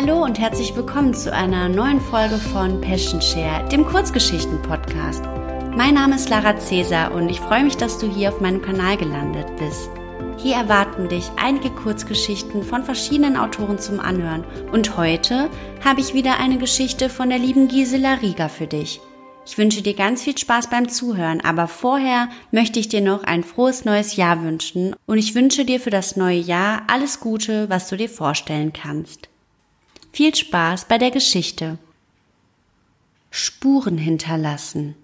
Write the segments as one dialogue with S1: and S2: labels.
S1: Hallo und herzlich willkommen zu einer neuen Folge von Passion Share, dem Kurzgeschichten-Podcast. Mein Name ist Lara Cäsar und ich freue mich, dass du hier auf meinem Kanal gelandet bist. Hier erwarten dich einige Kurzgeschichten von verschiedenen Autoren zum Anhören und heute habe ich wieder eine Geschichte von der lieben Gisela Rieger für dich. Ich wünsche dir ganz viel Spaß beim Zuhören, aber vorher möchte ich dir noch ein frohes neues Jahr wünschen und ich wünsche dir für das neue Jahr alles Gute, was du dir vorstellen kannst. Viel Spaß bei der Geschichte. Spuren hinterlassen.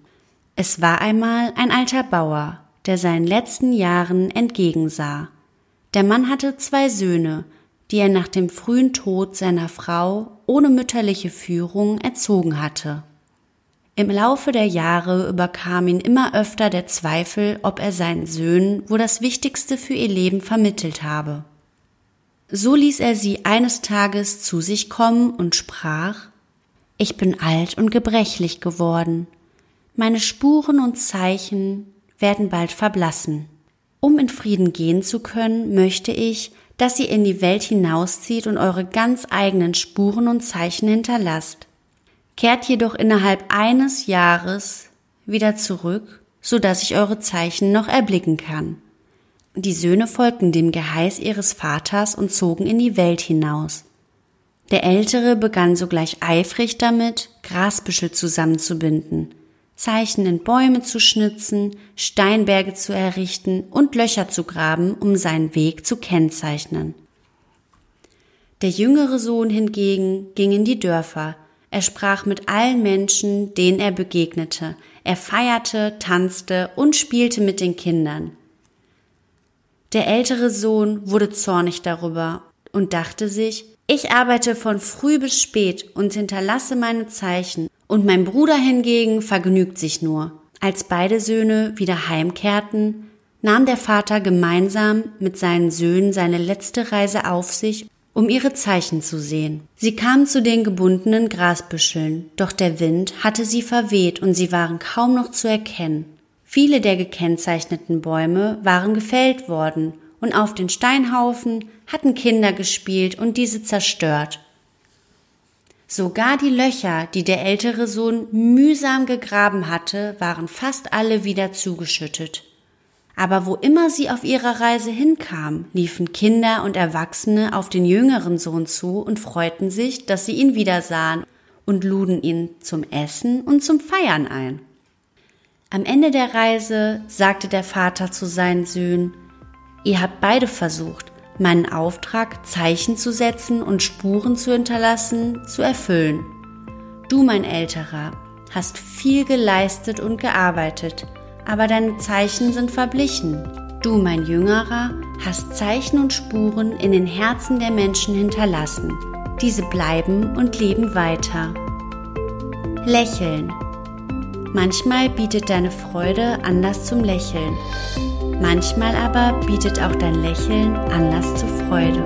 S1: Es war einmal ein alter Bauer, der seinen letzten Jahren entgegensah. Der Mann hatte zwei Söhne, die er nach dem frühen Tod seiner Frau ohne mütterliche Führung erzogen hatte. Im Laufe der Jahre überkam ihn immer öfter der Zweifel, ob er seinen Söhnen wohl das Wichtigste für ihr Leben vermittelt habe. So ließ er sie eines Tages zu sich kommen und sprach Ich bin alt und gebrechlich geworden. Meine Spuren und Zeichen werden bald verblassen. Um in Frieden gehen zu können, möchte ich, dass ihr in die Welt hinauszieht und eure ganz eigenen Spuren und Zeichen hinterlasst kehrt jedoch innerhalb eines Jahres wieder zurück, so dass ich eure Zeichen noch erblicken kann. Die Söhne folgten dem Geheiß ihres Vaters und zogen in die Welt hinaus. Der Ältere begann sogleich eifrig damit, Grasbüschel zusammenzubinden, Zeichen in Bäume zu schnitzen, Steinberge zu errichten und Löcher zu graben, um seinen Weg zu kennzeichnen. Der jüngere Sohn hingegen ging in die Dörfer, er sprach mit allen Menschen, denen er begegnete. Er feierte, tanzte und spielte mit den Kindern. Der ältere Sohn wurde zornig darüber und dachte sich, ich arbeite von früh bis spät und hinterlasse meine Zeichen, und mein Bruder hingegen vergnügt sich nur. Als beide Söhne wieder heimkehrten, nahm der Vater gemeinsam mit seinen Söhnen seine letzte Reise auf sich um ihre Zeichen zu sehen. Sie kamen zu den gebundenen Grasbüscheln, doch der Wind hatte sie verweht und sie waren kaum noch zu erkennen. Viele der gekennzeichneten Bäume waren gefällt worden und auf den Steinhaufen hatten Kinder gespielt und diese zerstört. Sogar die Löcher, die der ältere Sohn mühsam gegraben hatte, waren fast alle wieder zugeschüttet. Aber wo immer sie auf ihrer Reise hinkam, liefen Kinder und Erwachsene auf den jüngeren Sohn zu und freuten sich, dass sie ihn wieder sahen und luden ihn zum Essen und zum Feiern ein. Am Ende der Reise sagte der Vater zu seinen Söhnen, ihr habt beide versucht, meinen Auftrag, Zeichen zu setzen und Spuren zu hinterlassen, zu erfüllen. Du, mein Älterer, hast viel geleistet und gearbeitet, aber deine Zeichen sind verblichen. Du, mein Jüngerer, hast Zeichen und Spuren in den Herzen der Menschen hinterlassen. Diese bleiben und leben weiter. Lächeln. Manchmal bietet deine Freude Anlass zum Lächeln. Manchmal aber bietet auch dein Lächeln Anlass zur Freude.